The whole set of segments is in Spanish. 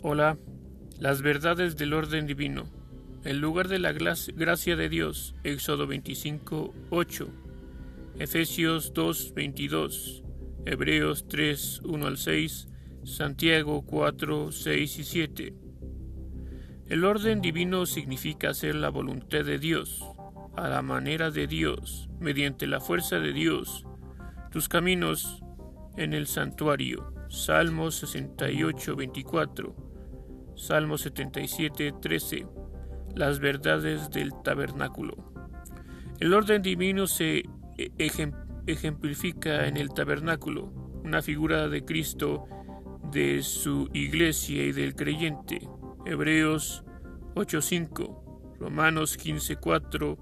Hola, las verdades del orden divino. El lugar de la gracia de Dios, Éxodo 25, 8, Efesios 2, 22, Hebreos 3, 1 al 6, Santiago 4, 6 y 7. El orden divino significa hacer la voluntad de Dios, a la manera de Dios, mediante la fuerza de Dios, tus caminos en el santuario. Salmo 68, 24. Salmo 77, 13. Las verdades del tabernáculo. El orden divino se ejemplifica en el tabernáculo, una figura de Cristo, de su iglesia y del creyente. Hebreos 8:5, Romanos 15:4,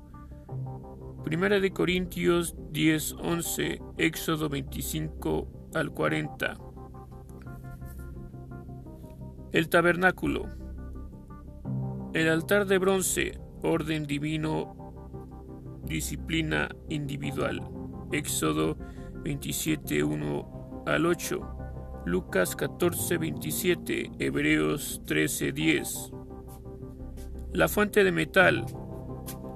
Primera de Corintios 10:11, Éxodo 25 al 40. El tabernáculo. El altar de bronce, orden divino, disciplina individual. Éxodo 27:1 al 8. Lucas 14:27, Hebreos 13:10. La fuente de metal,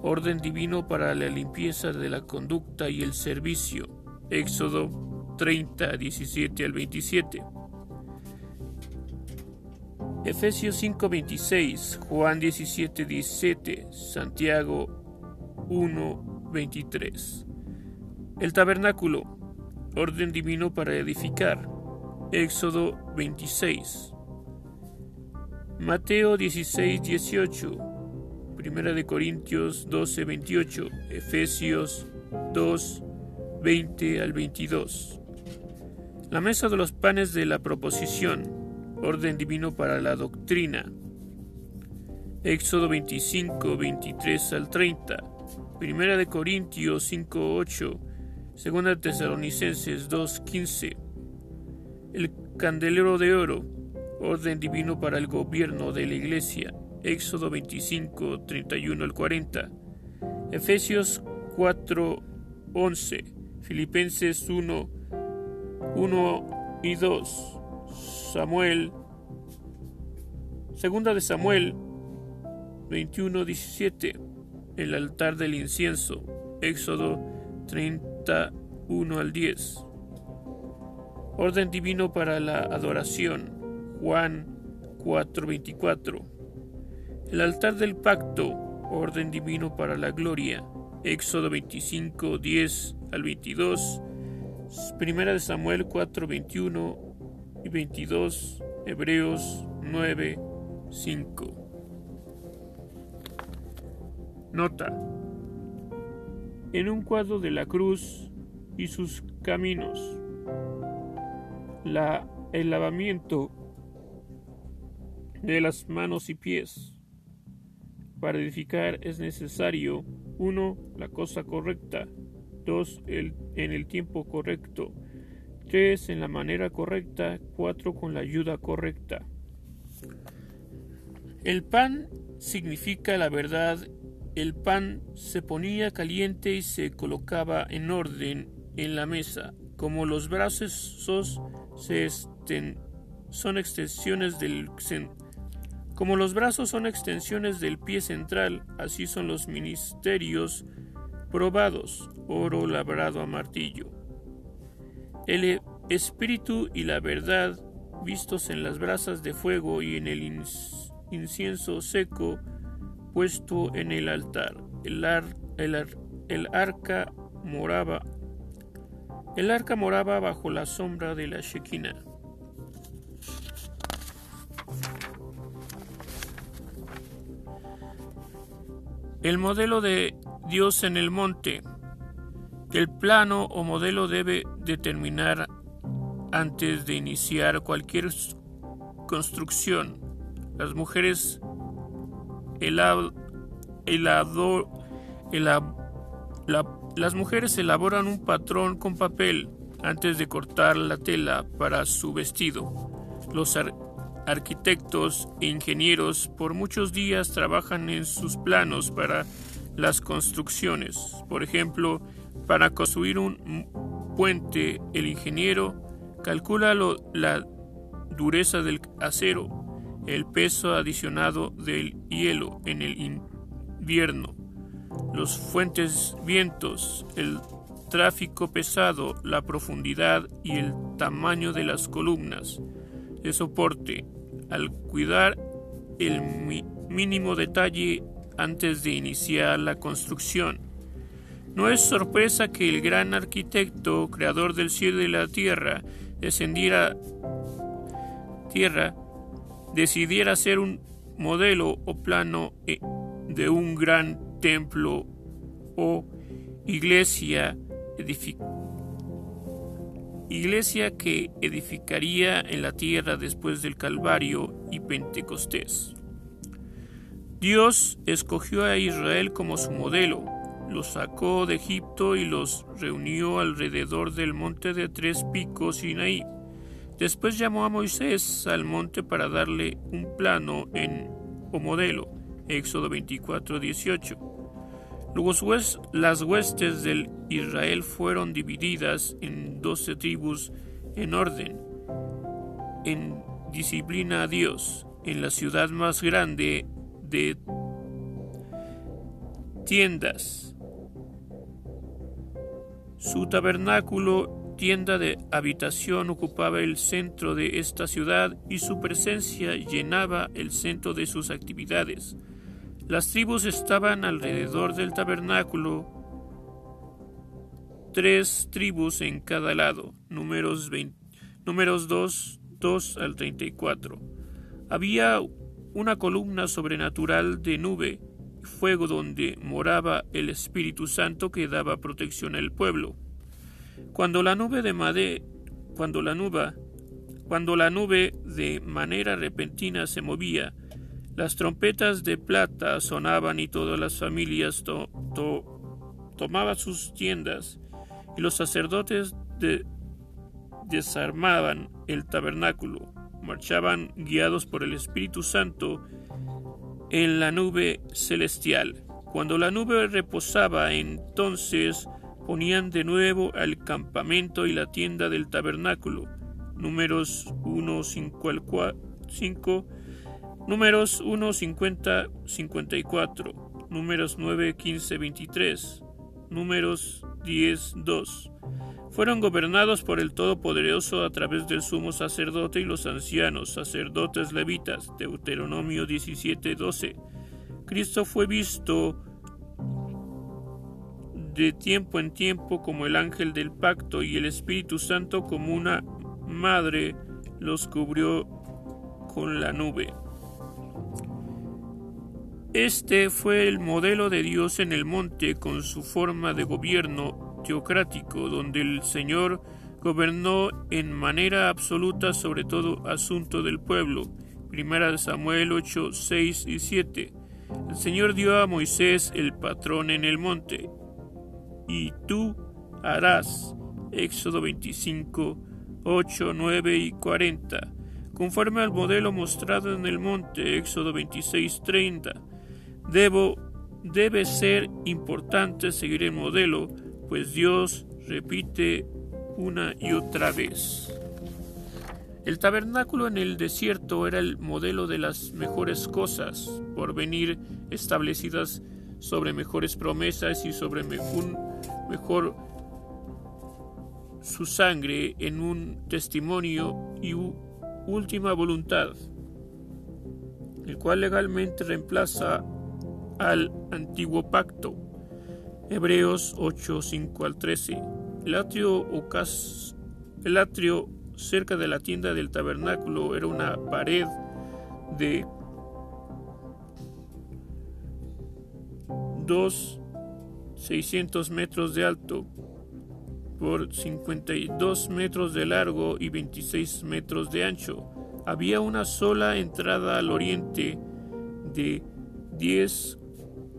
orden divino para la limpieza de la conducta y el servicio. Éxodo 30, 17 al 27. Efesios 5:26, Juan 17:17, Santiago 1:23. El tabernáculo, orden divino para edificar. Éxodo 26. Mateo 16, 18. Primera de Corintios 12, 28. Efesios 2, 20 al 22. La mesa de los panes de la proposición. Orden divino para la doctrina. Éxodo 25, 23 al 30. Primera de Corintios 5, 8. Segunda Tesalonicenses 2, 15 el candelero de oro, orden divino para el gobierno de la iglesia, Éxodo 25, 31 al 40, Efesios 4, 11, Filipenses 1, 1 y 2, Samuel, segunda de Samuel 21, 17, el altar del incienso, Éxodo 31 al 10. Orden divino para la adoración. Juan 4:24. El altar del pacto. Orden divino para la gloria. Éxodo 25, 10 al 22. Primera de Samuel 4, 21 y 22. Hebreos 9, 5. Nota. En un cuadro de la cruz y sus caminos la, el lavamiento de las manos y pies. Para edificar es necesario 1. La cosa correcta. 2. El, en el tiempo correcto. 3. En la manera correcta. 4. Con la ayuda correcta. El pan significa la verdad. El pan se ponía caliente y se colocaba en orden en la mesa. Como los brazos son extensiones del como los brazos son extensiones del pie central, así son los ministerios probados, oro labrado a martillo. El espíritu y la verdad, vistos en las brasas de fuego y en el incienso seco puesto en el altar. El, arca moraba el arca moraba bajo la sombra de la Shekinah. El modelo de Dios en el monte. El plano o modelo debe determinar antes de iniciar cualquier construcción. Las mujeres la las mujeres elaboran un patrón con papel antes de cortar la tela para su vestido. Los arquitectos e ingenieros por muchos días trabajan en sus planos para las construcciones. Por ejemplo, para construir un puente, el ingeniero calcula la dureza del acero el peso adicionado del hielo en el invierno, los fuentes vientos, el tráfico pesado, la profundidad y el tamaño de las columnas de soporte, al cuidar el mínimo detalle antes de iniciar la construcción. No es sorpresa que el gran arquitecto, creador del cielo y la tierra, descendiera tierra, decidiera hacer un modelo o plano eh, de un gran templo o iglesia iglesia que edificaría en la tierra después del Calvario y Pentecostés. Dios escogió a Israel como su modelo, los sacó de Egipto y los reunió alrededor del monte de tres picos Sinaí. Después llamó a Moisés al monte para darle un plano en, o modelo. Éxodo 24, 18. Luego las huestes del Israel fueron divididas en doce tribus en orden, en disciplina a Dios, en la ciudad más grande de tiendas su tabernáculo, tienda de habitación, ocupaba el centro de esta ciudad y su presencia llenaba el centro de sus actividades. Las tribus estaban alrededor del tabernáculo, tres tribus en cada lado, números, números 2, 2 al 34. Había una columna sobrenatural de nube fuego donde moraba el Espíritu Santo que daba protección al pueblo. Cuando la nube de Made, cuando la nube, cuando la nube de manera repentina se movía, las trompetas de plata sonaban y todas las familias tomaban sus tiendas y los sacerdotes desarmaban el tabernáculo, marchaban guiados por el Espíritu Santo en la nube celestial. Cuando la nube reposaba, entonces ponían de nuevo al campamento y la tienda del tabernáculo. Números 1, 5 al 5, números 1, 50, 54, números 9, 15, 23, números 10, 2 fueron gobernados por el Todopoderoso a través del sumo sacerdote y los ancianos sacerdotes levitas. Deuteronomio 17:12. Cristo fue visto de tiempo en tiempo como el ángel del pacto y el Espíritu Santo como una madre los cubrió con la nube. Este fue el modelo de Dios en el monte con su forma de gobierno teocrático, donde el Señor gobernó en manera absoluta sobre todo asunto del pueblo. Primera de Samuel 8, 6 y 7. El Señor dio a Moisés el patrón en el monte. Y tú harás. Éxodo 25, 8, 9 y 40. Conforme al modelo mostrado en el monte. Éxodo 26, 30. Debo, debe ser importante seguir el modelo pues Dios repite una y otra vez. El tabernáculo en el desierto era el modelo de las mejores cosas por venir establecidas sobre mejores promesas y sobre un mejor su sangre en un testimonio y última voluntad, el cual legalmente reemplaza al antiguo pacto Hebreos 8, 5 al 13. El atrio, el atrio cerca de la tienda del tabernáculo era una pared de 2, 600 metros de alto por 52 metros de largo y 26 metros de ancho. Había una sola entrada al oriente de 10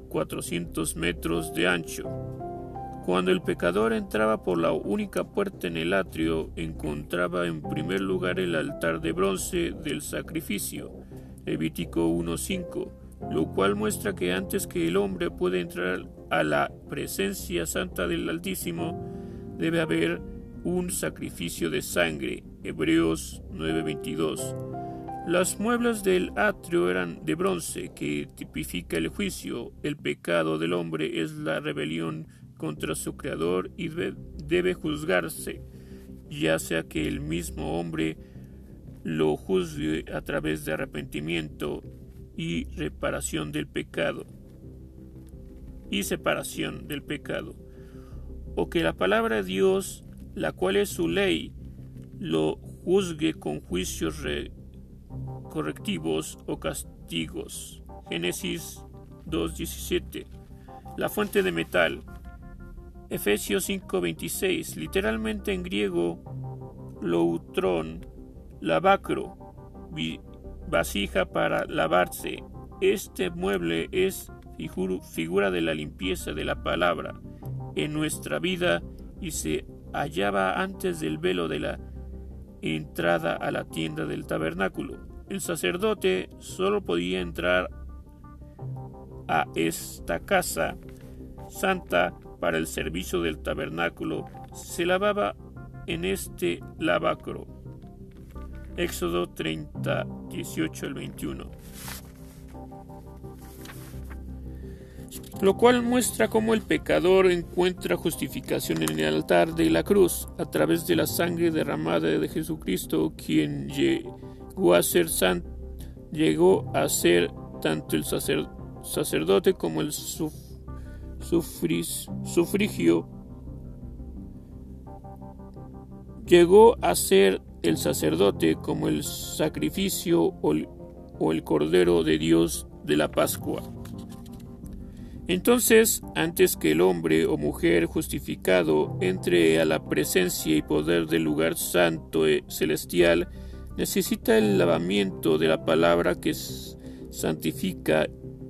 400 metros de ancho. Cuando el pecador entraba por la única puerta en el atrio, encontraba en primer lugar el altar de bronce del sacrificio, Levítico 1.5, lo cual muestra que antes que el hombre pueda entrar a la presencia santa del Altísimo, debe haber un sacrificio de sangre, Hebreos 9.22. Los muebles del atrio eran de bronce, que tipifica el juicio. El pecado del hombre es la rebelión contra su creador y debe, juzgarse, ya sea que el mismo hombre lo juzgue a través de arrepentimiento y reparación del pecado y separación del pecado, o que la palabra de Dios, la cual es su ley, lo juzgue con juicios correctivos o castigos. Génesis 2.17. La fuente de metal. Efesios 5.26. Literalmente en griego, loutrón, lavacro, vasija para lavarse. Este mueble es figura de la limpieza de la palabra en nuestra vida y se hallaba antes del velo de la entrada a la tienda del tabernáculo. El sacerdote solo podía entrar a esta casa santa para el servicio del tabernáculo. Se lavaba en este lavacro. Éxodo 30, 18 al 21. lo cual muestra cómo el pecador encuentra justificación en el altar de la cruz a través de la sangre derramada de Jesucristo, quien llegó a ser llegó a ser tanto el sacerdote como el sufrigio llegó a ser el sacerdote como el sacrificio o el cordero de Dios de la Pascua. Entonces, antes que el hombre o mujer justificado entre a la presencia y poder del lugar santo y celestial, necesita el lavamiento de la palabra que santifica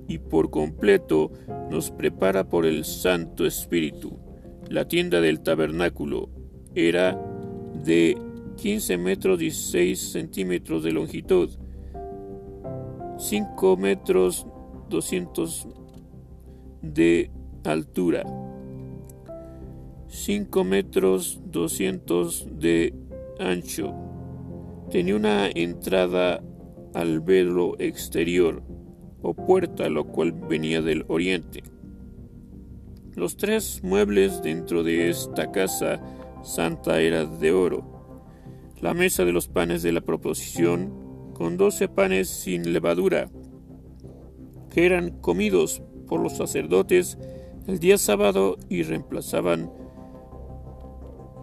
y por completo nos prepara por el Santo Espíritu. La tienda del tabernáculo era de 15 metros 16 centímetros de longitud, 5 metros 200 de altura, 5 metros 200 de ancho. Tenía una entrada al velo exterior o puerta, lo cual venía del oriente. Los tres muebles dentro de esta casa santa eran de oro. La mesa de los panes de la proposición, con doce panes sin levadura, que eran comidos por los sacerdotes el día sábado y reemplazaban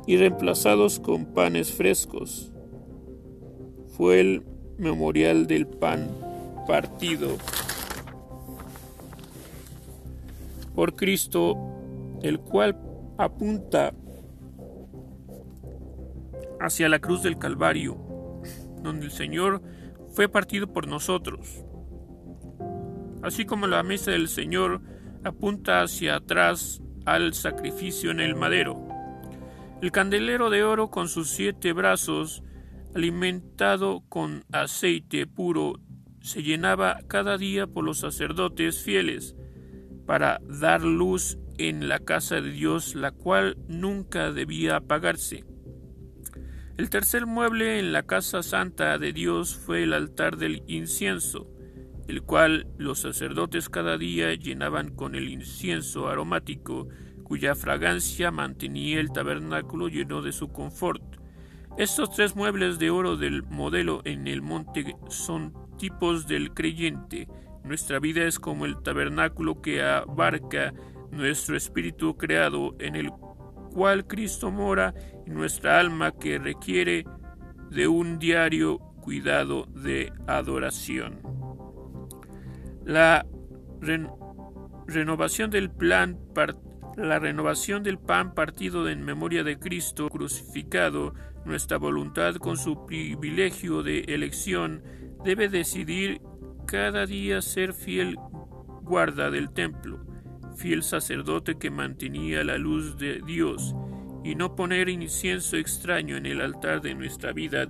y reemplazados con panes frescos. Fue el memorial del pan partido por Cristo, el cual apunta hacia la cruz del Calvario, donde el Señor fue partido por nosotros así como la mesa del Señor apunta hacia atrás al sacrificio en el madero. El candelero de oro con sus siete brazos, alimentado con aceite puro, se llenaba cada día por los sacerdotes fieles para dar luz en la casa de Dios, la cual nunca debía apagarse. El tercer mueble en la casa santa de Dios fue el altar del incienso, el cual los sacerdotes cada día llenaban con el incienso aromático, cuya fragancia mantenía el tabernáculo lleno de su confort. Estos tres muebles de oro del modelo en el monte son tipos del creyente. Nuestra vida es como el tabernáculo que abarca nuestro espíritu creado, en el cual Cristo mora, y nuestra alma que requiere de un diario cuidado de adoración. La renovación del plan la renovación del pan partido en memoria de Cristo crucificado, nuestra voluntad con su privilegio de elección debe decidir cada día ser fiel guarda del templo, fiel sacerdote que mantenía la luz de Dios, y no poner incienso extraño en el altar de nuestra vida,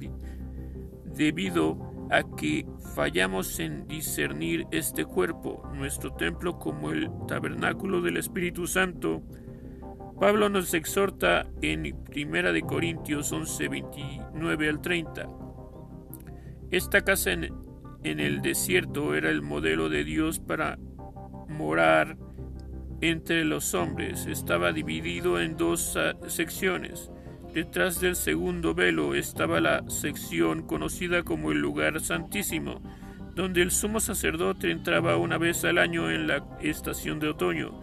debido a que fallamos en discernir este cuerpo, nuestro templo, como el tabernáculo del Espíritu Santo. Pablo nos exhorta en 1 de Corintios 11, 29 al 30. Esta casa en el desierto era el modelo de Dios para morar entre los hombres. Estaba dividido en dos ah, secciones. Detrás del segundo velo estaba la sección conocida como el lugar santísimo, donde el sumo sacerdote entraba una vez al año en la estación de otoño,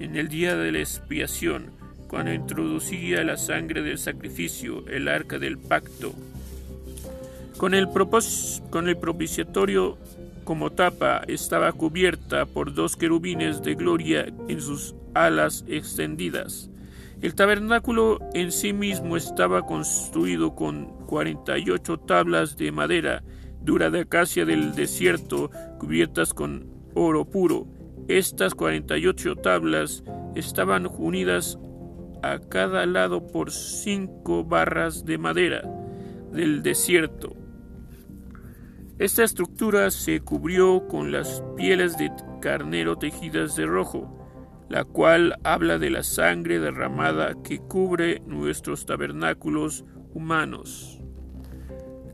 en el día de la expiación, cuando introducía la sangre del sacrificio, el arca del pacto. Con el, con el propiciatorio como tapa estaba cubierta por dos querubines de gloria en sus alas extendidas. El tabernáculo en sí mismo estaba construido con 48 tablas de madera dura de acacia del desierto cubiertas con oro puro. Estas 48 tablas estaban unidas a cada lado por cinco barras de madera del desierto. Esta estructura se cubrió con las pieles de carnero tejidas de rojo la cual habla de la sangre derramada que cubre nuestros tabernáculos humanos.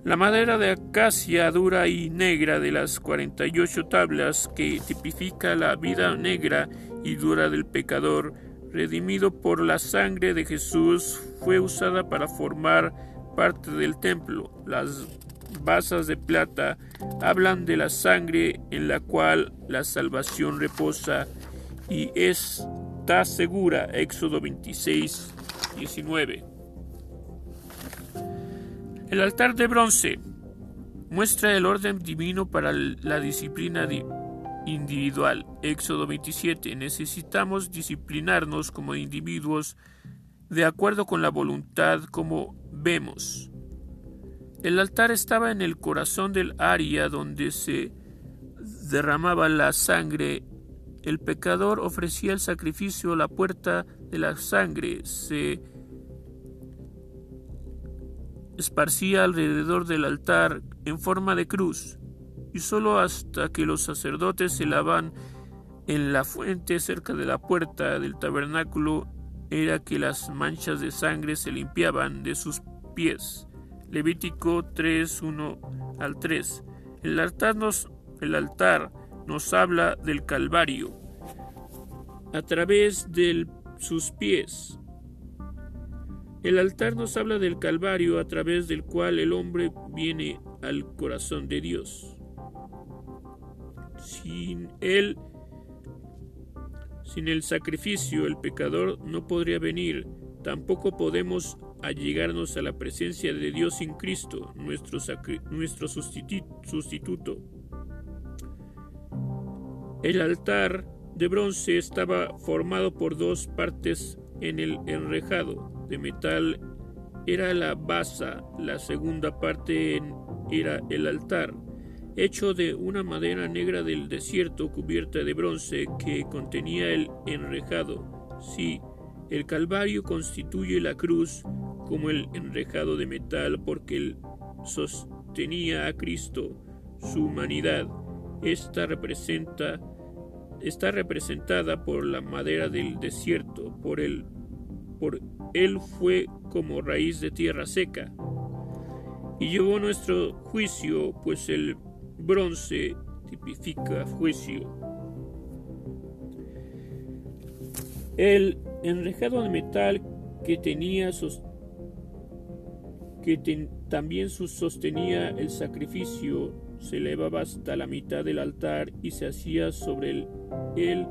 La madera de acacia dura y negra de las 48 tablas que tipifica la vida negra y dura del pecador, redimido por la sangre de Jesús, fue usada para formar parte del templo. Las basas de plata hablan de la sangre en la cual la salvación reposa y está segura. Éxodo 26, 19. El altar de bronce muestra el orden divino para la disciplina individual. Éxodo 27. Necesitamos disciplinarnos como individuos de acuerdo con la voluntad como vemos. El altar estaba en el corazón del área donde se derramaba la sangre el pecador ofrecía el sacrificio a la puerta de la sangre, se esparcía alrededor del altar en forma de cruz, y sólo hasta que los sacerdotes se lavan en la fuente cerca de la puerta del tabernáculo era que las manchas de sangre se limpiaban de sus pies. Levítico 3, 1 al 3. El altar nos, el altar nos habla del Calvario a través de sus pies. El altar nos habla del Calvario a través del cual el hombre viene al corazón de Dios. Sin él, sin el sacrificio, el pecador no podría venir. Tampoco podemos allegarnos a la presencia de Dios sin Cristo, nuestro, nuestro sustituto. El altar de bronce estaba formado por dos partes en el enrejado. De metal era la basa, la segunda parte era el altar, hecho de una madera negra del desierto cubierta de bronce que contenía el enrejado. Sí, el Calvario constituye la cruz como el enrejado de metal porque él sostenía a Cristo, su humanidad. Esta representa, está representada por la madera del desierto, por él, por él fue como raíz de tierra seca. Y llevó nuestro juicio, pues el bronce tipifica juicio. El enrejado de metal que tenía que también sostenía el sacrificio se elevaba hasta la mitad del altar y se hacía sobre él el,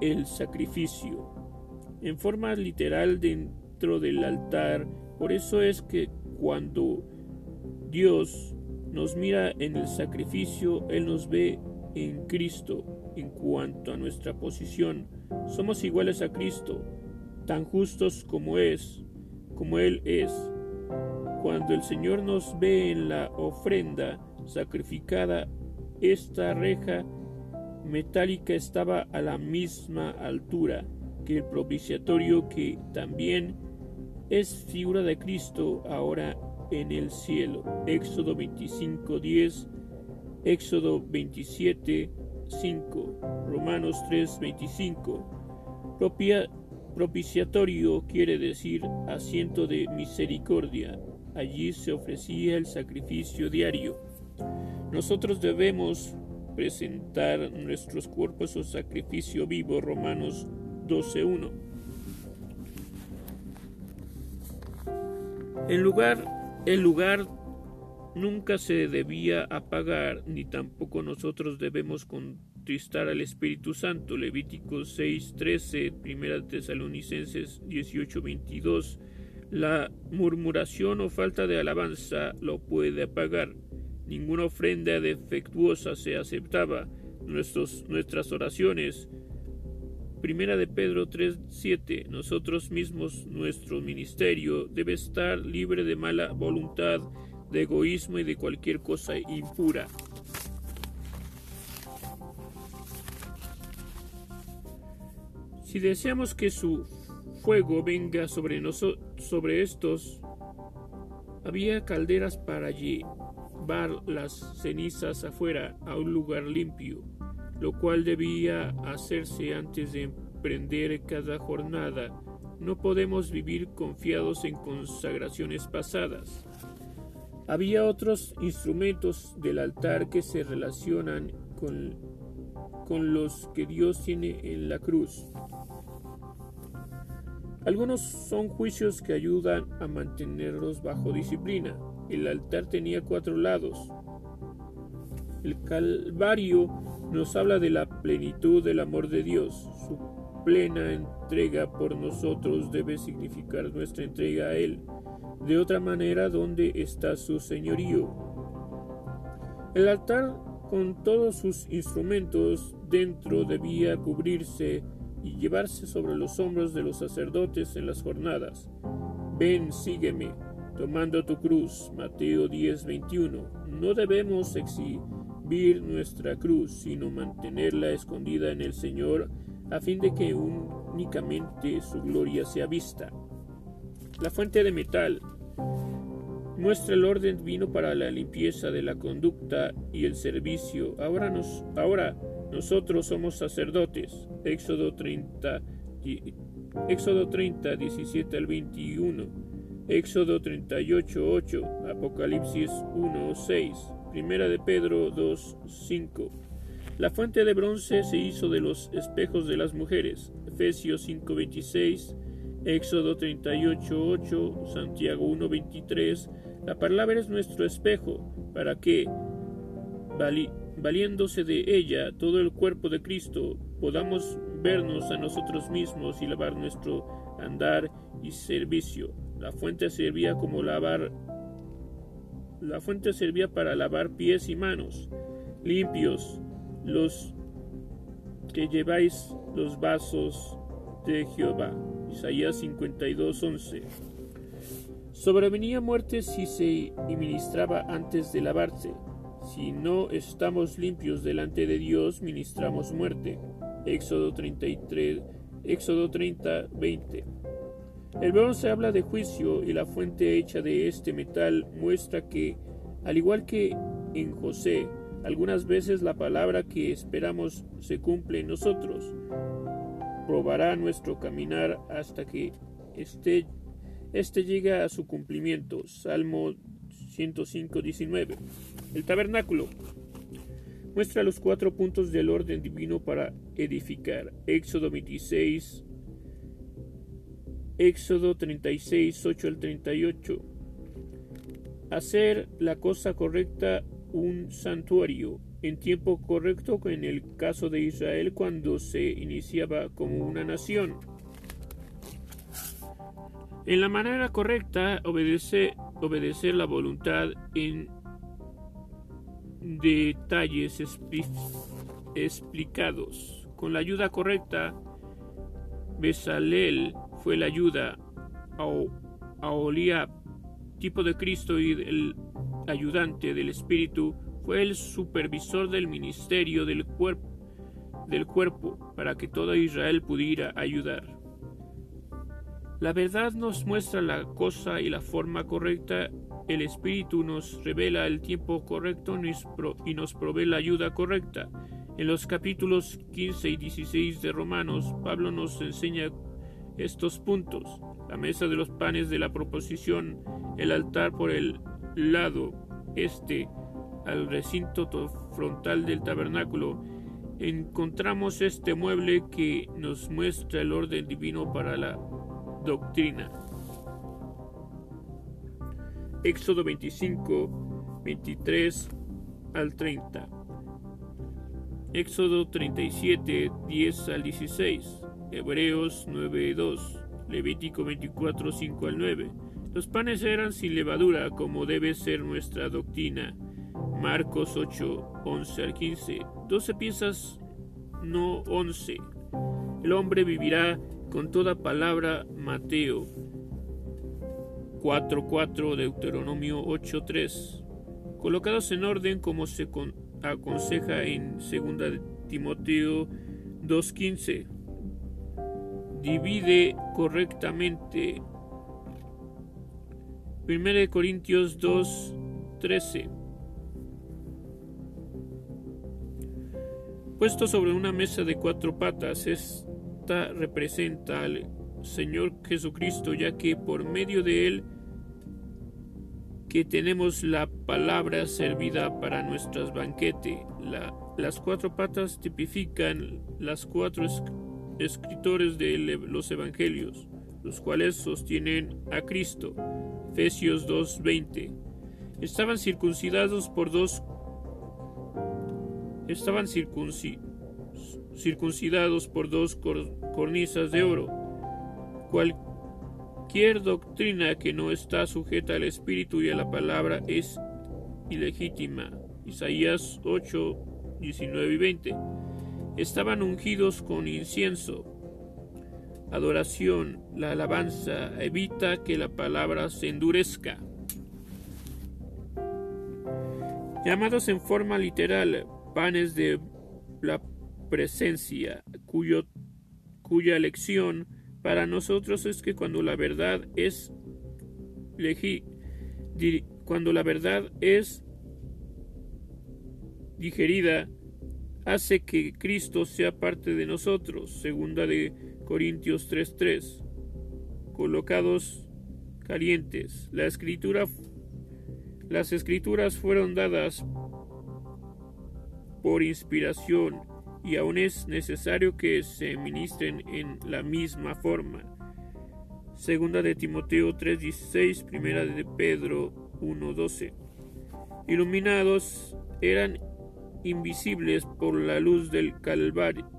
el sacrificio, en forma literal dentro del altar. Por eso es que cuando Dios nos mira en el sacrificio, Él nos ve en Cristo en cuanto a nuestra posición. Somos iguales a Cristo, tan justos como es, como Él es. Cuando el Señor nos ve en la ofrenda, sacrificada, esta reja metálica estaba a la misma altura que el propiciatorio que también es figura de Cristo ahora en el cielo. Éxodo 25, 10, Éxodo 27, 5, Romanos 3, 25. propiciatorio quiere decir asiento de misericordia. Allí se ofrecía el sacrificio diario. Nosotros debemos presentar nuestros cuerpos o sacrificio vivo, Romanos 12.1. El lugar, el lugar nunca se debía apagar, ni tampoco nosotros debemos contristar al Espíritu Santo. Levíticos 6.13, 1 Tesalonicenses 18.22. La murmuración o falta de alabanza lo puede apagar. Ninguna ofrenda defectuosa se aceptaba. Nuestras oraciones. Primera de Pedro 3:7. Nosotros mismos, nuestro ministerio, debe estar libre de mala voluntad, de egoísmo y de cualquier cosa impura. Si deseamos que su fuego venga sobre, nosotros, sobre estos, había calderas para llevar las cenizas afuera a un lugar limpio, lo cual debía hacerse antes de emprender cada jornada. No podemos vivir confiados en consagraciones pasadas. Había otros instrumentos del altar que se relacionan con, con los que Dios tiene en la cruz. Algunos son juicios que ayudan a mantenerlos bajo disciplina. El altar tenía cuatro lados. El Calvario nos habla de la plenitud del amor de Dios. Su plena entrega por nosotros debe significar nuestra entrega a Él. De otra manera, ¿dónde está su señorío? El altar con todos sus instrumentos dentro debía cubrirse y llevarse sobre los hombros de los sacerdotes en las jornadas. Ven, sígueme, tomando tu cruz. Mateo 10:21. No debemos exhibir nuestra cruz, sino mantenerla escondida en el Señor, a fin de que únicamente su gloria sea vista. La fuente de metal muestra el orden divino para la limpieza de la conducta y el servicio. Ahora, nos, ahora nosotros somos sacerdotes. Éxodo 30, Éxodo 30, 17 al 21. Éxodo 38, 8. Apocalipsis 1, 6. Primera de Pedro 2, 5. La fuente de bronce se hizo de los espejos de las mujeres. Efesios 5, 26. Éxodo 38, 8. Santiago 1, 23. La palabra es nuestro espejo para que, valiéndose de ella todo el cuerpo de Cristo, podamos vernos a nosotros mismos y lavar nuestro andar y servicio. La fuente servía como lavar la fuente servía para lavar pies y manos limpios los que lleváis los vasos de Jehová. Isaías 52:11. Sobrevenía muerte si se ministraba antes de lavarse. Si no estamos limpios delante de Dios, ministramos muerte. Éxodo 33, Éxodo 30, 20. El bronce habla de juicio y la fuente hecha de este metal muestra que, al igual que en José, algunas veces la palabra que esperamos se cumple en nosotros. Probará nuestro caminar hasta que este, este llega a su cumplimiento. Salmo 105, 19. El tabernáculo muestra los cuatro puntos del orden divino para edificar. Éxodo 26, Éxodo 36, 8 al 38. Hacer la cosa correcta un santuario en tiempo correcto en el caso de Israel cuando se iniciaba como una nación. En la manera correcta obedece, obedecer la voluntad en detalles explicados. Con la ayuda correcta, Besalel fue la ayuda a, Olía, tipo de Cristo y el ayudante del Espíritu, fue el supervisor del ministerio del cuerpo, del cuerpo para que todo Israel pudiera ayudar. La verdad nos muestra la cosa y la forma correcta, el Espíritu nos revela el tiempo correcto y nos provee la ayuda correcta. En los capítulos 15 y 16 de Romanos, Pablo nos enseña estos puntos. La mesa de los panes de la proposición, el altar por el lado este, al recinto frontal del tabernáculo, encontramos este mueble que nos muestra el orden divino para la doctrina. Éxodo 25, 23 al 30. Éxodo 37, 10 al 16. Hebreos 9, 2. Levítico 24, 5 al 9. Los panes eran sin levadura, como debe ser nuestra doctrina. Marcos 8, 11 al 15. 12 piezas, no 11. El hombre vivirá con toda palabra. Mateo 4, 4, Deuteronomio 8, 3. Colocados en orden como se aconseja en 2 Timoteo 2.15 divide correctamente. 1 Corintios 2, 13. Puesto sobre una mesa de cuatro patas, esta representa al Señor Jesucristo, ya que por medio de él que tenemos la palabra servida para nuestros banquetes. las cuatro patas tipifican las cuatro escritores de los evangelios, los cuales sostienen a Cristo. Efesios 2:20. Estaban circuncidados por dos estaban circuncidados por dos cornisas de oro. Cualquier doctrina que no está sujeta al Espíritu y a la palabra es ilegítima. Isaías 8, 19 y 20 estaban ungidos con incienso. Adoración, la alabanza evita que la palabra se endurezca. Llamados en forma literal panes de la presencia, cuya lección para nosotros es que cuando la verdad es cuando la verdad es digerida hace que Cristo sea parte de nosotros. Segunda de Corintios 3:3. Colocados calientes. La escritura las escrituras fueron dadas por inspiración y aún es necesario que se ministren en la misma forma. Segunda de Timoteo 3:16, primera de Pedro 1:12. Iluminados eran invisibles por la luz del Calvario.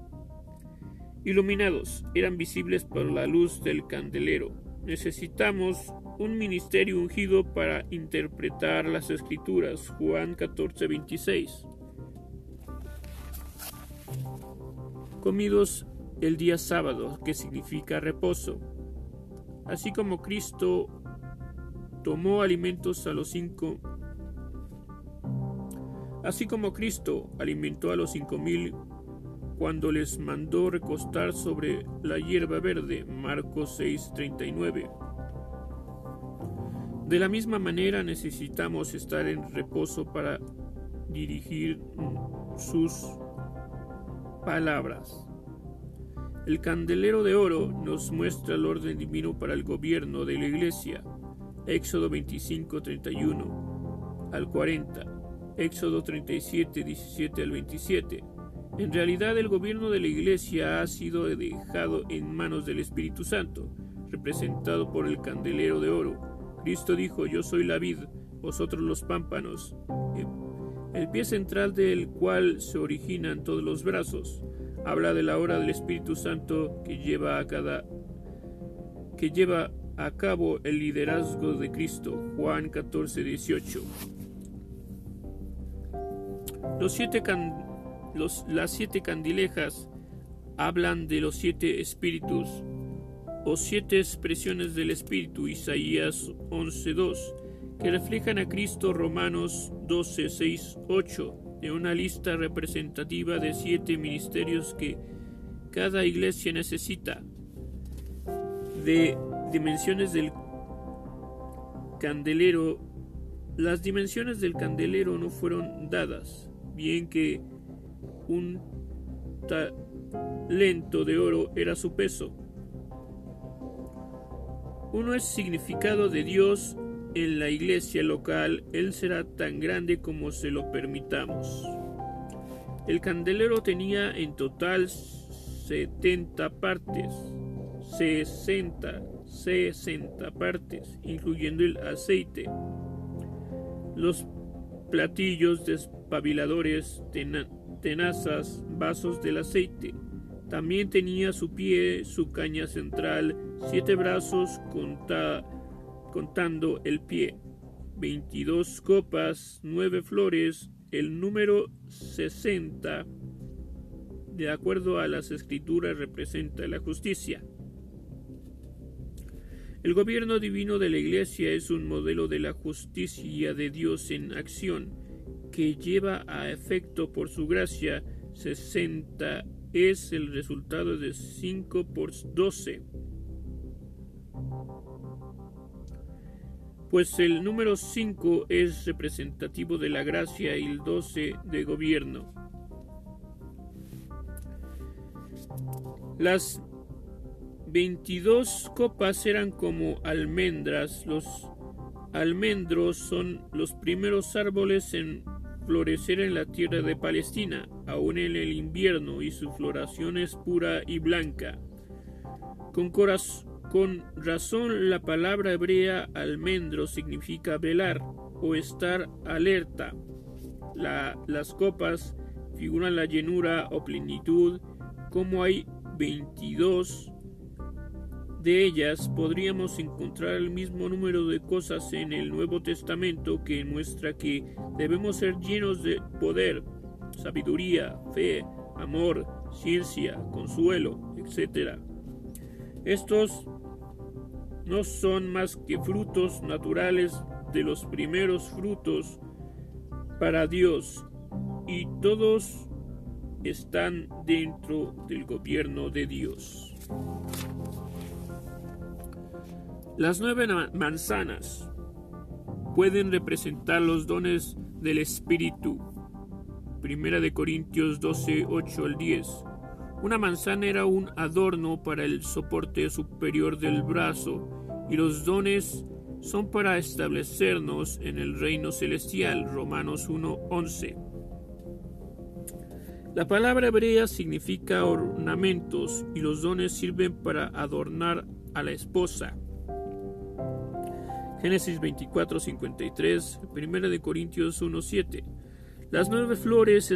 Iluminados, eran visibles por la luz del candelero. Necesitamos un ministerio ungido para interpretar las escrituras. Juan 14:26. Comidos el día sábado, que significa reposo. Así como Cristo tomó alimentos a los cinco Así como Cristo alimentó a los cinco mil cuando les mandó recostar sobre la hierba verde, Marcos 6:39. De la misma manera necesitamos estar en reposo para dirigir sus palabras. El candelero de oro nos muestra el orden divino para el gobierno de la iglesia. Éxodo 25:31 al 40. Éxodo 37, 17 al 27. En realidad el gobierno de la Iglesia ha sido dejado en manos del Espíritu Santo, representado por el candelero de oro. Cristo dijo, yo soy la vid, vosotros los pámpanos, el pie central del cual se originan todos los brazos. Habla de la hora del Espíritu Santo que lleva a cada que lleva a cabo el liderazgo de Cristo. Juan 14, 18. Los siete las siete candilejas hablan de los siete espíritus o siete expresiones del espíritu, Isaías 11.2, que reflejan a Cristo Romanos 12, 6, 8, de una lista representativa de siete ministerios que cada iglesia necesita, de dimensiones del candelero. Las dimensiones del candelero no fueron dadas, bien que un talento de oro era su peso. Uno es significado de Dios en la iglesia local, Él será tan grande como se lo permitamos. El candelero tenía en total 70 partes, 60, 60 partes, incluyendo el aceite. Los platillos despabiladores, tenazas, vasos del aceite. También tenía su pie, su caña central, siete brazos contando el pie, veintidós copas, nueve flores, el número sesenta, de acuerdo a las escrituras, representa la justicia. El gobierno divino de la Iglesia es un modelo de la justicia de Dios en acción, que lleva a efecto por su gracia 60 es el resultado de 5 por 12. Pues el número 5 es representativo de la gracia y el 12 de gobierno. Las 22 copas eran como almendras. Los almendros son los primeros árboles en florecer en la tierra de Palestina, aún en el invierno, y su floración es pura y blanca. Con, con razón la palabra hebrea almendro significa velar o estar alerta. las copas figuran la llenura o plenitud, como hay 22 de ellas podríamos encontrar el mismo número de cosas en el Nuevo Testamento que muestra que debemos ser llenos de poder, sabiduría, fe, amor, ciencia, consuelo, etc. Estos no son más que frutos naturales de los primeros frutos para Dios y todos están dentro del gobierno de Dios. Las nueve manzanas pueden representar los dones del Espíritu. Primera de Corintios 12, 8 al 10. Una manzana era un adorno para el soporte superior del brazo y los dones son para establecernos en el reino celestial. Romanos 1, 11. La palabra hebrea significa ornamentos y los dones sirven para adornar a la esposa. Génesis 24, 53, 1 de Corintios 1, 7. Las nueve flores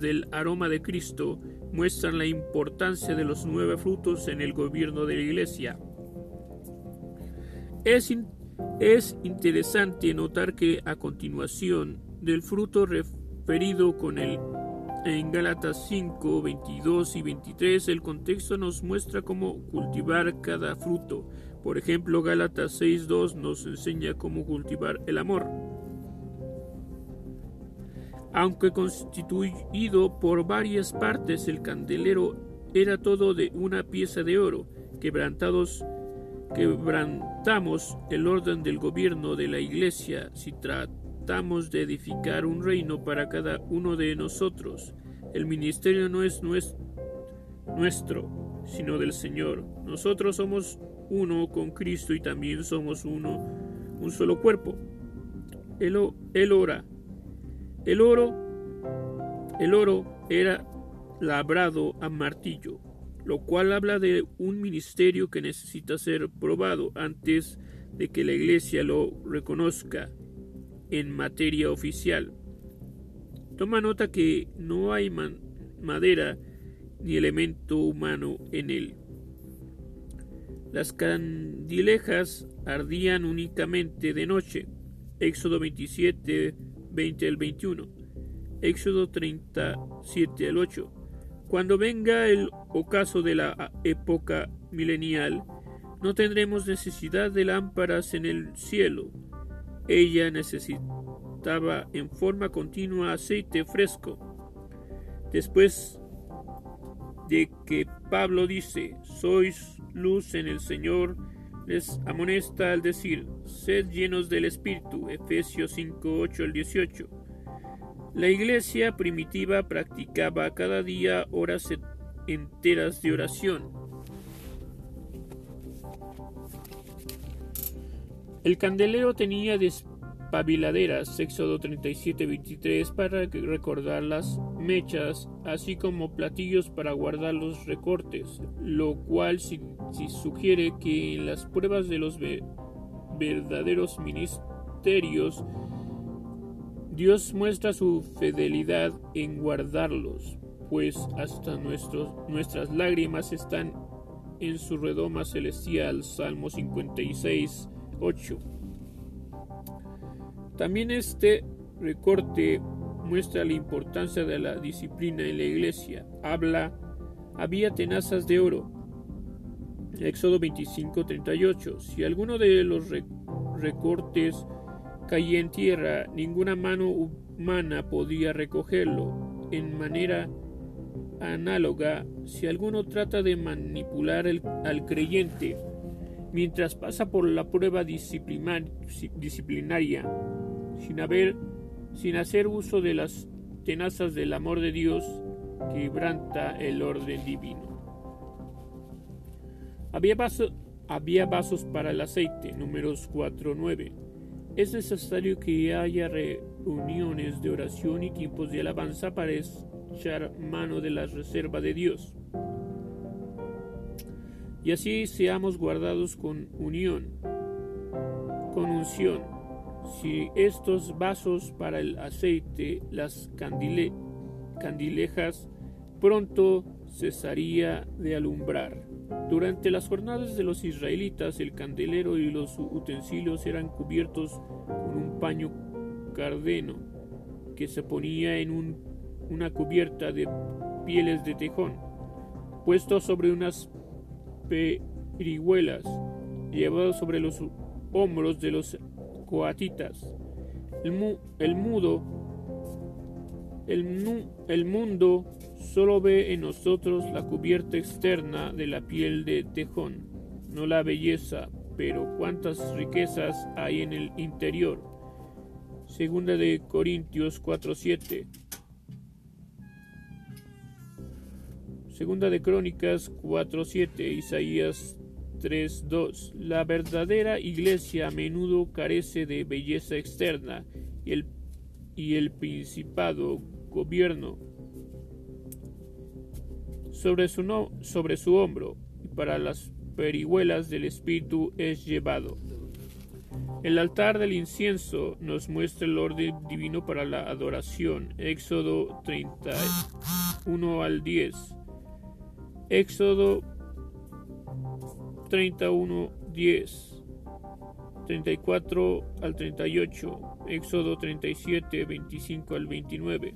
del aroma de Cristo muestran la importancia de los nueve frutos en el gobierno de la Iglesia. Es, es interesante notar que a continuación del fruto referido con el en Gálatas 5, 22 y 23 el contexto nos muestra cómo cultivar cada fruto. Por ejemplo, Gálatas 6.2 nos enseña cómo cultivar el amor. Aunque constituido por varias partes, el candelero era todo de una pieza de oro. Quebrantados, quebrantamos el orden del gobierno de la iglesia si tratamos de edificar un reino para cada uno de nosotros. El ministerio no es nuestro, sino del Señor. Nosotros somos uno con Cristo y también somos uno, un solo cuerpo. El, el ora. El oro, el oro era labrado a martillo, lo cual habla de un ministerio que necesita ser probado antes de que la iglesia lo reconozca en materia oficial. Toma nota que no hay madera ni elemento humano en él. Las candilejas ardían únicamente de noche. Éxodo 27, 20 al 21. Éxodo 37 al 8. Cuando venga el ocaso de la época milenial, no tendremos necesidad de lámparas en el cielo. Ella necesitaba en forma continua aceite fresco. Después de que Pablo dice, sois luz en el Señor, les amonesta al decir, sed llenos del Espíritu, Efesios 5, 8 al 18. La iglesia primitiva practicaba cada día horas enteras de oración. El candelero tenía despabiladeras, Éxodo 37-23, para recordar las mechas, así como platillos para guardar los recortes, lo cual si, sugiere que en las pruebas de los verdaderos ministerios, Dios muestra su fidelidad en guardarlos, pues hasta nuestros, nuestras lágrimas están en su redoma celestial. Salmo 56, 8. También este recorte muestra la importancia de la disciplina en la iglesia. Habla, había tenazas de oro. Éxodo 25, 38. Si alguno de los recortes caía en tierra, ninguna mano humana podía recogerlo. En manera análoga, si alguno trata de manipular al creyente mientras pasa por la prueba disciplinaria, sin, haber, sin hacer uso de las tenazas del amor de Dios, quebranta el orden divino. Había, había vasos para el aceite, números 4-9 es necesario que haya reuniones de oración y tiempos de alabanza para echar mano de la reserva de Dios. Y así seamos guardados con unión, con unción. Si estos vasos para el aceite, las candilejas, pronto cesaría de alumbrar. Durante las jornadas de los israelitas, el candelero y los utensilios eran cubiertos con un paño cardeno que se ponía en una cubierta de pieles de tejón, puesto sobre unas perihuelas, llevado sobre los hombros de los coatitas. El, mudo, el mundo solo ve en nosotros la cubierta externa de la piel de tejón, no la belleza, pero cuántas riquezas hay en el interior. Segunda de Corintios 4:7. Segunda de Crónicas 4:7, Isaías 3:2. La verdadera iglesia a menudo carece de belleza externa y el, y el principado gobierno sobre su, no, sobre su hombro y para las perihuelas del Espíritu es llevado. El altar del incienso nos muestra el orden divino para la adoración. Éxodo 31 al 10. Éxodo 31, 10. 34 al 38. Éxodo 37, 25 al 29.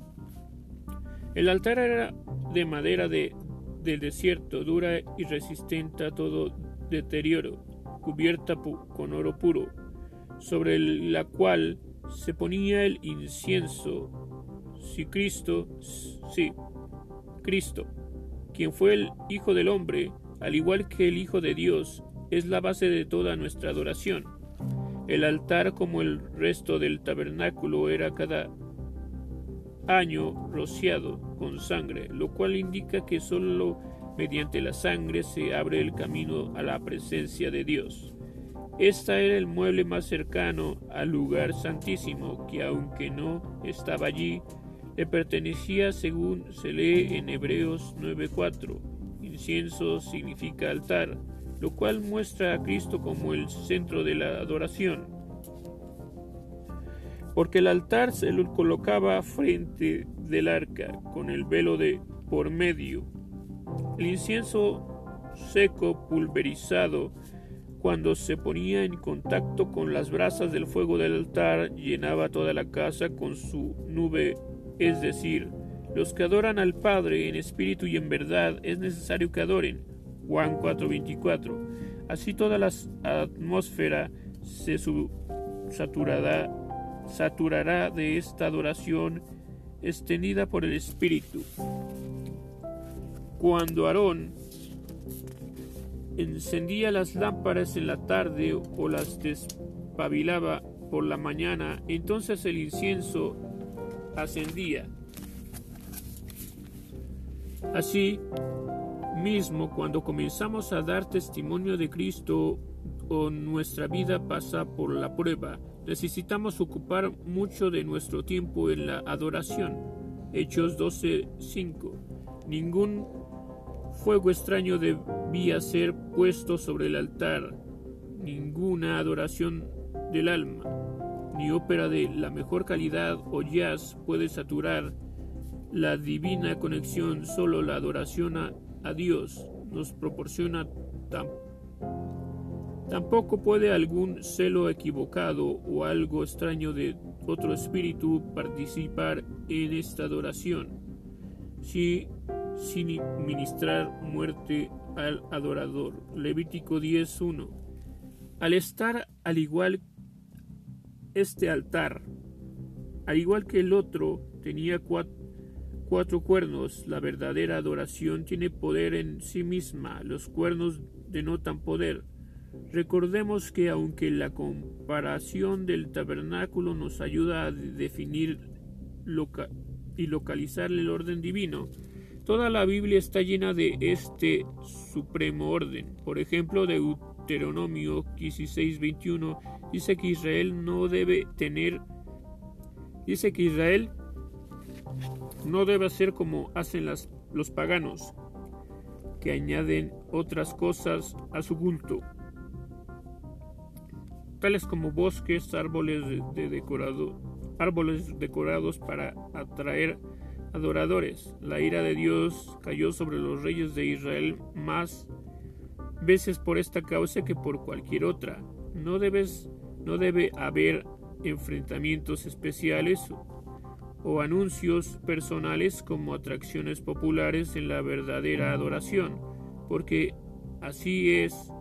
El altar era de madera de del desierto, dura y resistente a todo deterioro, cubierta con oro puro, sobre la cual se ponía el incienso. Si Cristo, sí, Cristo, quien fue el Hijo del Hombre, al igual que el Hijo de Dios, es la base de toda nuestra adoración. El altar, como el resto del tabernáculo, era cada año rociado con sangre, lo cual indica que solo mediante la sangre se abre el camino a la presencia de Dios. Esta era el mueble más cercano al lugar santísimo, que aunque no estaba allí, le pertenecía según se lee en Hebreos 9:4. Incienso significa altar, lo cual muestra a Cristo como el centro de la adoración porque el altar se lo colocaba frente del arca con el velo de por medio. El incienso seco pulverizado cuando se ponía en contacto con las brasas del fuego del altar llenaba toda la casa con su nube, es decir, los que adoran al Padre en espíritu y en verdad es necesario que adoren. Juan 4:24. Así toda la atmósfera se saturará saturará de esta adoración extendida por el Espíritu. Cuando Aarón encendía las lámparas en la tarde o las despabilaba por la mañana, entonces el incienso ascendía. Así mismo, cuando comenzamos a dar testimonio de Cristo o nuestra vida pasa por la prueba, necesitamos ocupar mucho de nuestro tiempo en la adoración. Hechos 12:5. Ningún fuego extraño debía ser puesto sobre el altar, ninguna adoración del alma, ni ópera de la mejor calidad o jazz puede saturar la divina conexión, solo la adoración a, Dios nos proporciona Tampoco puede algún celo equivocado o algo extraño de otro espíritu participar en esta adoración, si, sin ministrar muerte al adorador. Levítico 10.1. Al estar al igual este altar, al igual que el otro, tenía cuatro cuernos. La verdadera adoración tiene poder en sí misma. Los cuernos denotan poder. Recordemos que aunque la comparación del tabernáculo nos ayuda a definir y localizar el orden divino, toda la Biblia está llena de este supremo orden. Por ejemplo, Deuteronomio 16:21 dice que Israel no debe tener dice que Israel no debe hacer como hacen las, los paganos, que añaden otras cosas a su culto tales como bosques, árboles, de decorado, árboles decorados para atraer adoradores. La ira de Dios cayó sobre los reyes de Israel más veces por esta causa que por cualquier otra. No, debes, no debe haber enfrentamientos especiales o anuncios personales como atracciones populares en la verdadera adoración, porque así es.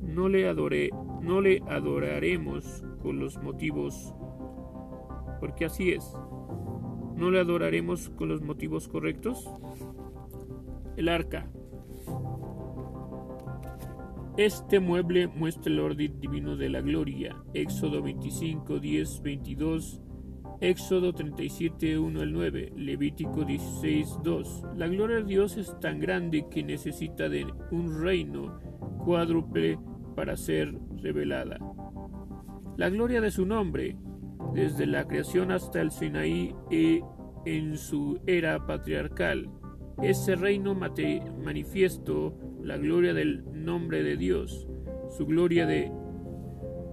No le adoré, no le adoraremos con los motivos, porque así es. ¿No le adoraremos con los motivos correctos? El arca. Este mueble muestra el orden divino de la gloria. Éxodo 25, 10, 22. Éxodo 37, 1 al 9. Levítico 16, 2. La gloria de Dios es tan grande que necesita de un reino cuádruple para ser revelada. La gloria de su nombre, desde la creación hasta el Sinaí e en su era patriarcal, ese reino manifiesto la gloria del nombre de Dios, su gloria de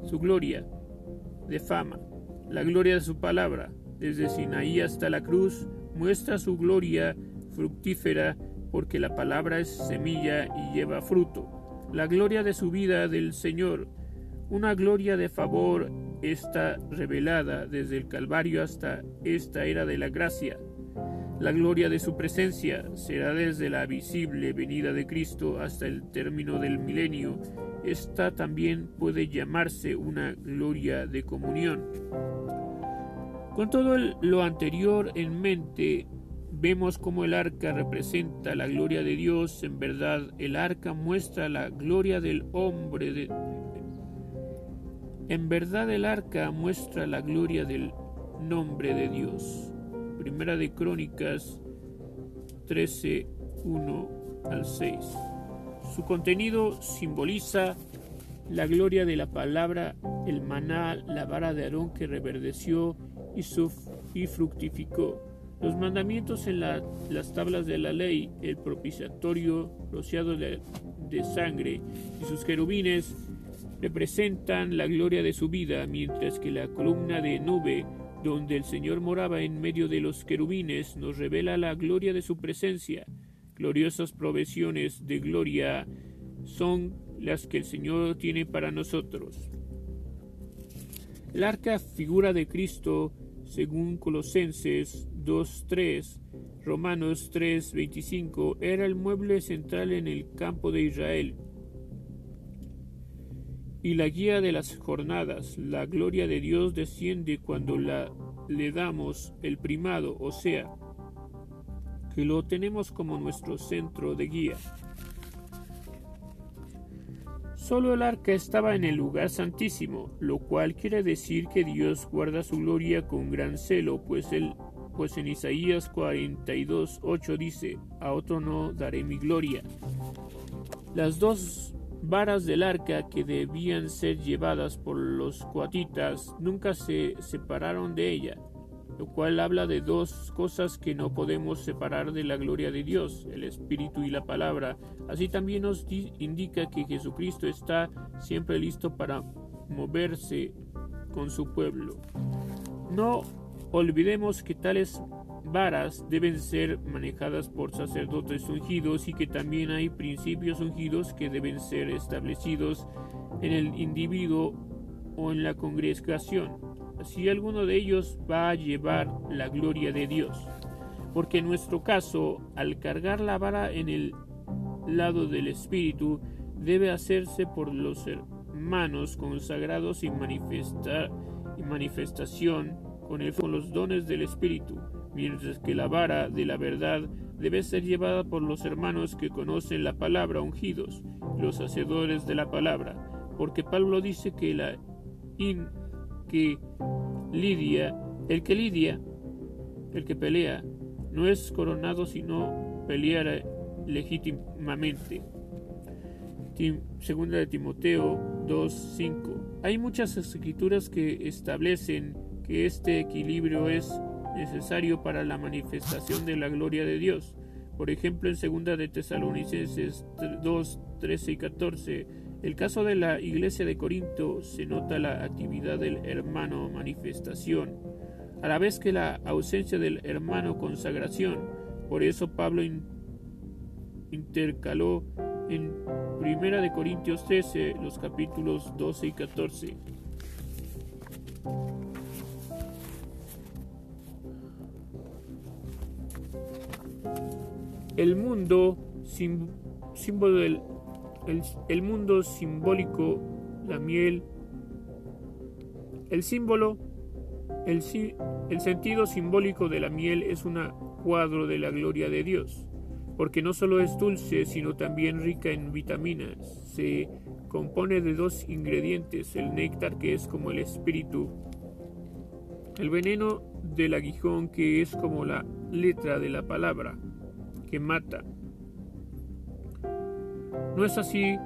su gloria de fama, la gloria de su palabra, desde Sinaí hasta la cruz, muestra su gloria fructífera porque la palabra es semilla y lleva fruto la gloria de su vida del Señor, una gloria de favor está revelada desde el Calvario hasta esta era de la gracia. La gloria de su presencia será desde la visible venida de Cristo hasta el término del milenio. Esta también puede llamarse una gloria de comunión. Con todo lo anterior en mente, Vemos cómo el arca representa la gloria de Dios. En verdad, el arca muestra la gloria del hombre. De... En verdad, el arca muestra la gloria del nombre de Dios. Primera de Crónicas 13, 1 al 6. Su contenido simboliza la gloria de la palabra, el maná, la vara de Aarón que reverdeció y, y fructificó los mandamientos en las tablas de la ley, el propiciatorio rociado de, de sangre y sus querubines representan la gloria de su vida, mientras que la columna de nube donde el Señor moraba en medio de los querubines nos revela la gloria de su presencia. Gloriosas provisiones de gloria son las que el Señor tiene para nosotros. El arca figura de Cristo según Colosenses 2.3, Romanos 3.25, era el mueble central en el campo de Israel. Y la guía de las jornadas, la gloria de Dios desciende cuando la, le damos el primado, o sea, que lo tenemos como nuestro centro de guía. Solo el arca estaba en el lugar santísimo, lo cual quiere decir que Dios guarda su gloria con gran celo, pues, él, pues en Isaías 42, 8 dice, a otro no daré mi gloria. Las dos varas del arca que debían ser llevadas por los coatitas nunca se separaron de ella, lo cual habla de dos cosas que no podemos separar de la gloria de Dios, el Espíritu y la palabra. Así también nos indica que Jesucristo está siempre listo para moverse con su pueblo. No olvidemos que tales varas deben ser manejadas por sacerdotes ungidos y que también hay principios ungidos que deben ser establecidos en el individuo o en la congregación. Así alguno de ellos va a llevar la gloria de Dios. Porque en nuestro caso, al cargar la vara en el lado del Espíritu, debe hacerse por los hermanos consagrados y, manifestar, y manifestación con, con los dones del Espíritu mientras que la vara de la verdad debe ser llevada por los hermanos que conocen la palabra ungidos, los hacedores de la palabra, porque Pablo dice que la que lidia, el que lidia, el que pelea, no es coronado sino pelear legítimamente. Segunda de Timoteo 2.5. Hay muchas escrituras que establecen que este equilibrio es necesario para la manifestación de la gloria de Dios. Por ejemplo, en 2 de Tesalonicenses 2, 13 y 14, el caso de la iglesia de Corinto se nota la actividad del hermano manifestación, a la vez que la ausencia del hermano consagración. Por eso Pablo intercaló en 1 de Corintios 13 los capítulos 12 y 14. El mundo, símbolo del, el, mundo simbólico, la miel, el símbolo, el, el sentido simbólico de la miel es un cuadro de la gloria de Dios, porque no solo es dulce, sino también rica en vitaminas. Se compone de dos ingredientes, el néctar que es como el espíritu, el veneno del aguijón que es como la letra de la palabra, que mata. No es así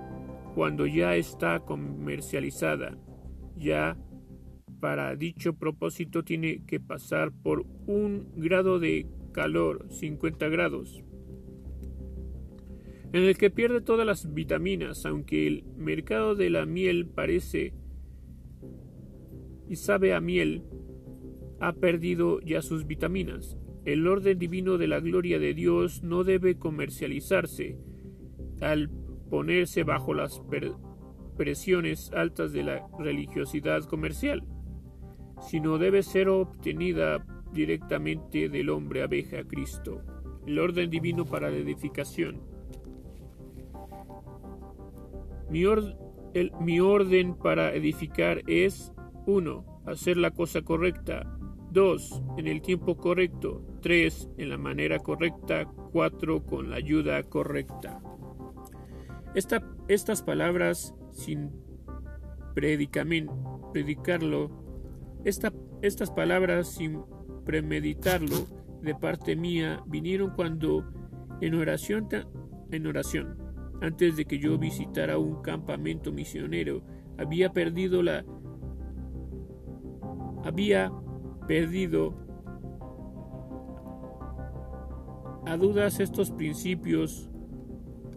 cuando ya está comercializada. Ya para dicho propósito tiene que pasar por un grado de calor, 50 grados, en el que pierde todas las vitaminas, aunque el mercado de la miel parece y sabe a miel, ha perdido ya sus vitaminas. El orden divino de la gloria de Dios no debe comercializarse al ponerse bajo las presiones altas de la religiosidad comercial, sino debe ser obtenida directamente del hombre abeja Cristo. El orden divino para la edificación. Mi, orden para edificar es 1. Hacer la cosa correcta. 2. En el tiempo correcto. 3. En la manera correcta. 4. Con la ayuda correcta. Estas palabras, sin predicarlo, estas palabras, sin premeditarlo, de parte mía, vinieron cuando en oración, en oración, antes de que yo visitara un campamento misionero, había perdido la había perdido a dudas estos principios,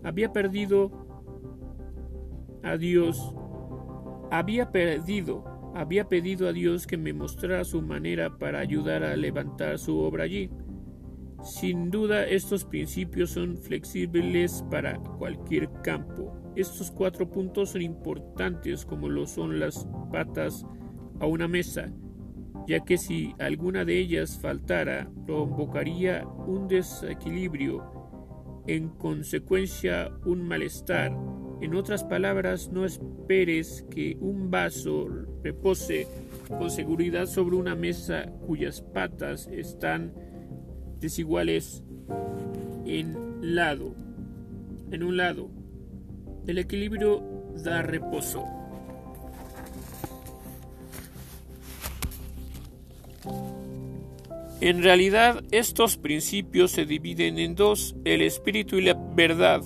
había perdido a Dios, había perdido, había pedido a Dios que me mostrara su manera para ayudar a levantar su obra allí. Sin duda estos principios son flexibles para cualquier campo. Estos cuatro puntos son importantes como lo son las patas a una mesa, ya que si alguna de ellas faltara, provocaría un desequilibrio, en consecuencia un malestar. En otras palabras, no esperes que un vaso repose con seguridad sobre una mesa cuyas patas están desiguales en lado. En un lado, el equilibrio da reposo. En realidad estos principios se dividen en dos, el espíritu y la verdad.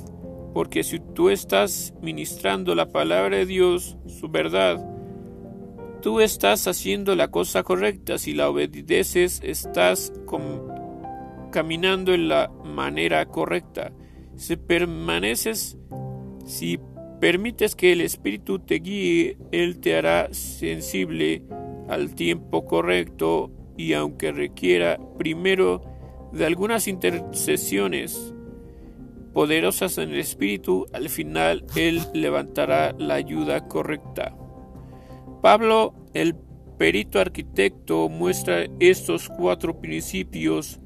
Porque si tú estás ministrando la palabra de Dios, su verdad, tú estás haciendo la cosa correcta. Si la obedeces, estás caminando en la manera correcta. Si permaneces, si permites que el Espíritu te guíe, Él te hará sensible al tiempo correcto y aunque requiera primero de algunas intercesiones poderosas en el Espíritu, al final Él levantará la ayuda correcta. Pablo, el perito arquitecto, muestra estos cuatro principios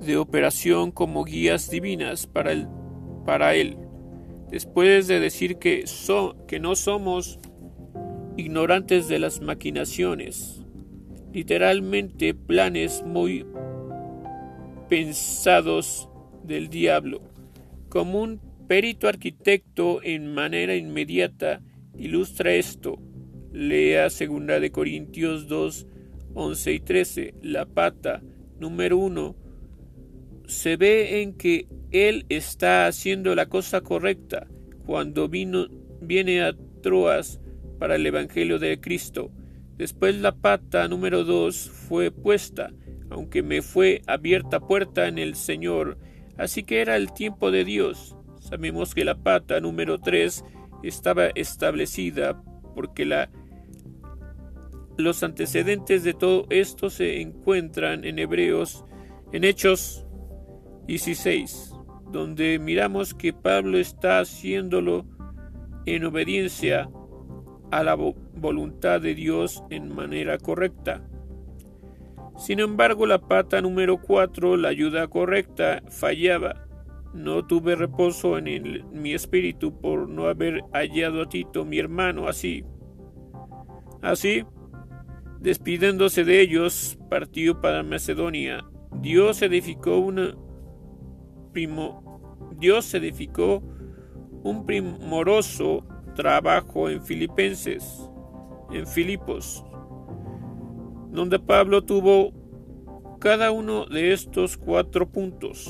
de operación como guías divinas para, él. Después de decir que no somos ignorantes de las maquinaciones, literalmente planes muy pensados del diablo. Como un perito arquitecto en manera inmediata ilustra esto. Lea 2 de Corintios 2, 11 y 13. La pata número 1 se ve en que él está haciendo la cosa correcta cuando vino, viene a Troas para el Evangelio de Cristo. Después la pata número 2 fue puesta, aunque me fue abierta puerta en el Señor, así que era el tiempo de Dios. Sabemos que la pata número 3 estaba establecida porque la, los antecedentes de todo esto se encuentran en Hebreos, en Hechos 16, donde miramos que Pablo está haciéndolo en obediencia a la voluntad de Dios en manera correcta. Sin embargo, la pata número 4, la ayuda correcta, fallaba. No tuve reposo en, mi espíritu por no haber hallado a Tito, mi hermano, así. Así, despidiéndose de ellos, partió para Macedonia. Dios edificó una Dios edificó un primoroso trabajo en Filipenses, en Filipos, donde Pablo tuvo cada uno de estos cuatro puntos.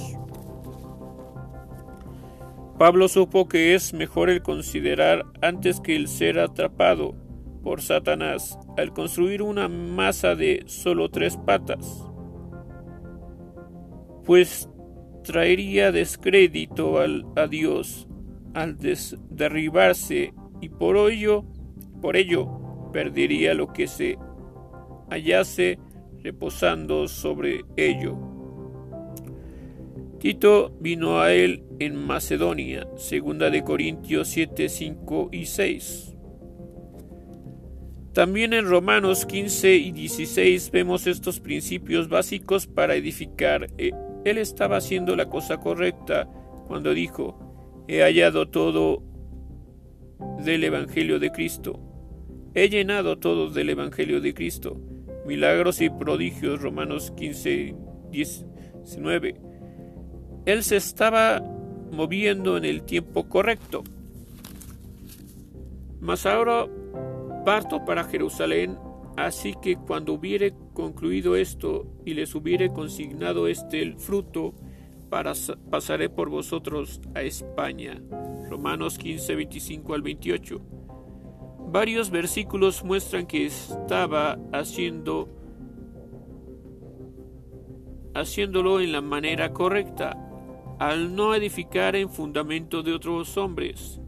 Pablo supo que es mejor el considerar antes que el ser atrapado por Satanás al construir una masa de solo tres patas, pues traería descrédito al, a Dios al derribarse y por ello, por ello perdería lo que se hallase reposando sobre ello. Tito vino a él en Macedonia, segunda de Corintios 7, 5 y 6. También en Romanos 15 y 16 vemos estos principios básicos para edificar eh, él estaba haciendo la cosa correcta cuando dijo, he hallado todo del Evangelio de Cristo. He llenado todo del Evangelio de Cristo. Milagros y prodigios, Romanos 15, 19. Él se estaba moviendo en el tiempo correcto. Mas ahora parto para Jerusalén Así que cuando hubiere concluido esto y les hubiere consignado este el fruto, para, pasaré por vosotros a España. Romanos 15, 25 al 28. Varios versículos muestran que estaba haciendo haciéndolo en la manera correcta, al no edificar en fundamento de otros hombres.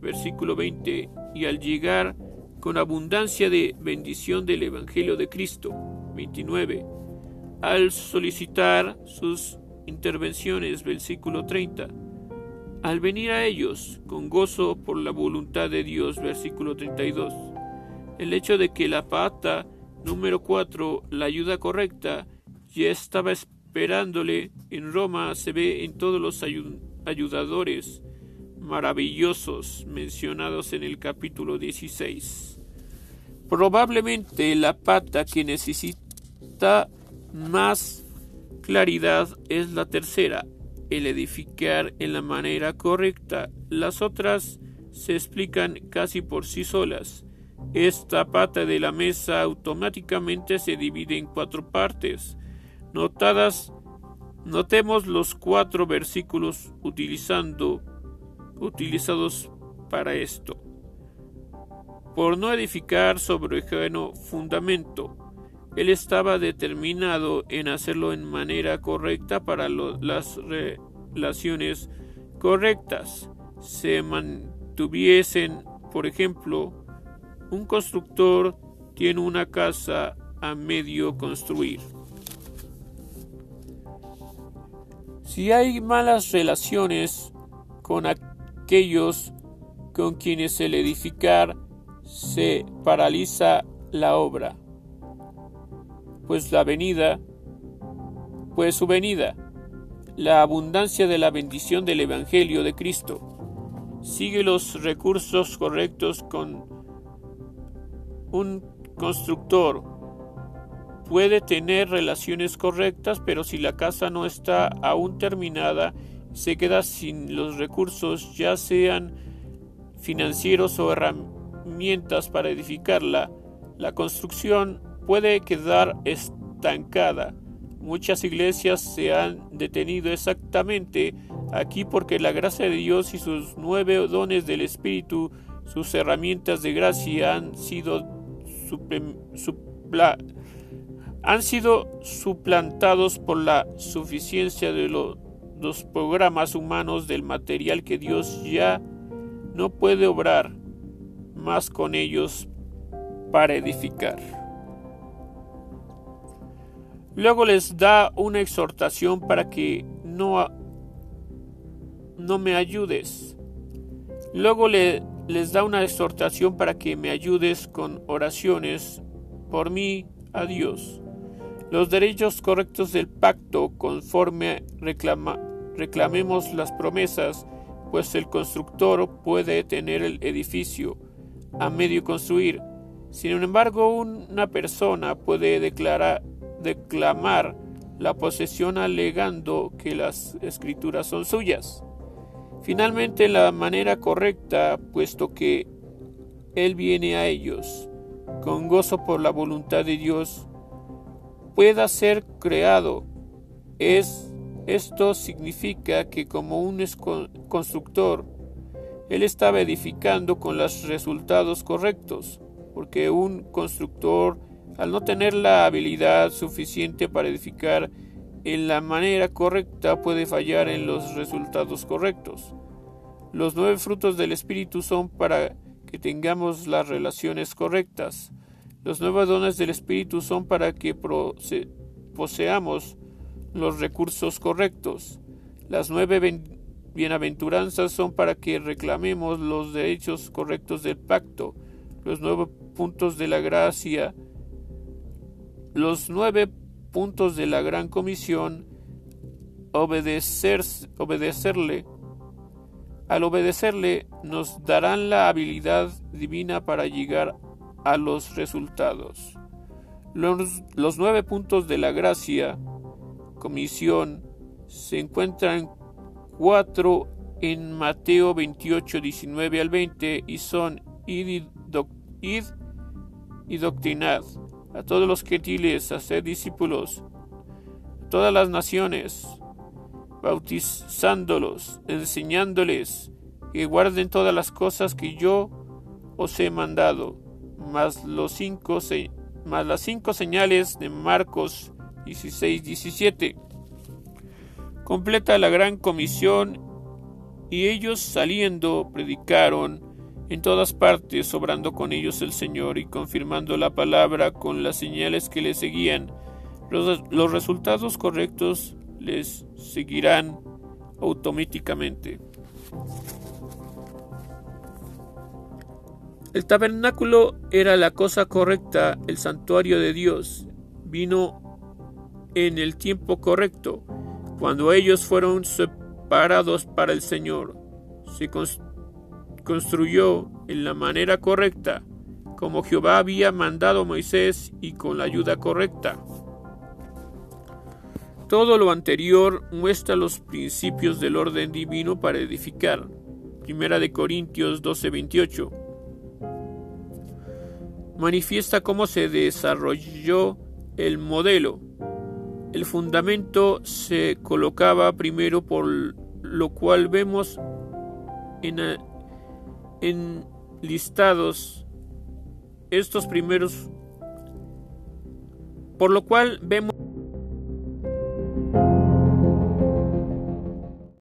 Versículo 20. Y al llegar con abundancia de bendición del Evangelio de Cristo. 29. Al solicitar sus intervenciones, versículo 30. Al venir a ellos con gozo por la voluntad de Dios, versículo 32. El hecho de que la pata número 4, la ayuda correcta, ya estaba esperándole en Roma, se ve en todos los ayudadores maravillosos mencionados en el capítulo 16. Probablemente la pata que necesita más claridad es la tercera, el edificar en la manera correcta. Las otras se explican casi por sí solas. Esta pata de la mesa automáticamente se divide en cuatro partes. Notadas, notemos los cuatro versículos utilizados para esto. Por no edificar sobre el fundamento, él estaba determinado en hacerlo en manera correcta para las relaciones correctas se mantuviesen, por ejemplo, un constructor tiene una casa a medio construir. Si hay malas relaciones con aquellos con quienes el edificar se paraliza la obra, pues la venida, pues su venida, la abundancia de la bendición del Evangelio de Cristo, sigue los recursos correctos con un constructor. Puede tener relaciones correctas, pero si la casa no está aún terminada, se queda sin los recursos, ya sean financieros o herramientas para edificarla, la construcción puede quedar estancada. Muchas iglesias se han detenido exactamente aquí porque la gracia de Dios y sus nueve dones del Espíritu, sus herramientas de gracia han sido han sido suplantados por la suficiencia de los programas humanos del material que Dios ya no puede obrar más con ellos para edificar. Luego les da una exhortación para que no, no me ayudes. Luego le, les da una exhortación para que me ayudes con oraciones por mí a Dios los derechos correctos del pacto conforme reclamemos las promesas, pues el constructor puede tener el edificio a medio construir. Sin embargo, una persona puede declarar, declamar la posesión alegando que las escrituras son suyas. Finalmente, la manera correcta, puesto que Él viene a ellos, con gozo por la voluntad de Dios, pueda ser creado. Es, esto significa que como un constructor, él estaba edificando con los resultados correctos, porque un constructor, al no tener la habilidad suficiente para edificar en la manera correcta, puede fallar en los resultados correctos. Los nueve frutos del Espíritu son para que tengamos las relaciones correctas. Los nuevos dones del Espíritu son para que poseamos los recursos correctos. Las nueve bienaventuranzas son para que reclamemos los derechos correctos del pacto. Los nueve puntos de la gracia, los nueve puntos de la gran comisión, obedecer, obedecerle. Al obedecerle nos darán la habilidad divina para llegar a los resultados. Los, nueve puntos de la gracia, comisión, se encuentran cuatro en Mateo 28, 19 al 20 y son id y, doctrinad a todos los gentiles, hacer discípulos, a todas las naciones, bautizándolos, enseñándoles que guarden todas las cosas que yo os he mandado más, los cinco, más las cinco señales de Marcos 16, 17. Completa la gran comisión y ellos saliendo predicaron en todas partes, obrando con ellos el Señor y confirmando la palabra con las señales que le seguían. Los, resultados correctos les seguirán automáticamente. El tabernáculo era la cosa correcta, el santuario de Dios vino en el tiempo correcto, cuando ellos fueron separados para el Señor. Se construyó en la manera correcta, como Jehová había mandado a Moisés y con la ayuda correcta. Todo lo anterior muestra los principios del orden divino para edificar. Primera de Corintios 12:28 manifiesta cómo se desarrolló el modelo. El fundamento se colocaba primero por lo cual vemos en, en listados estos primeros, por lo cual vemos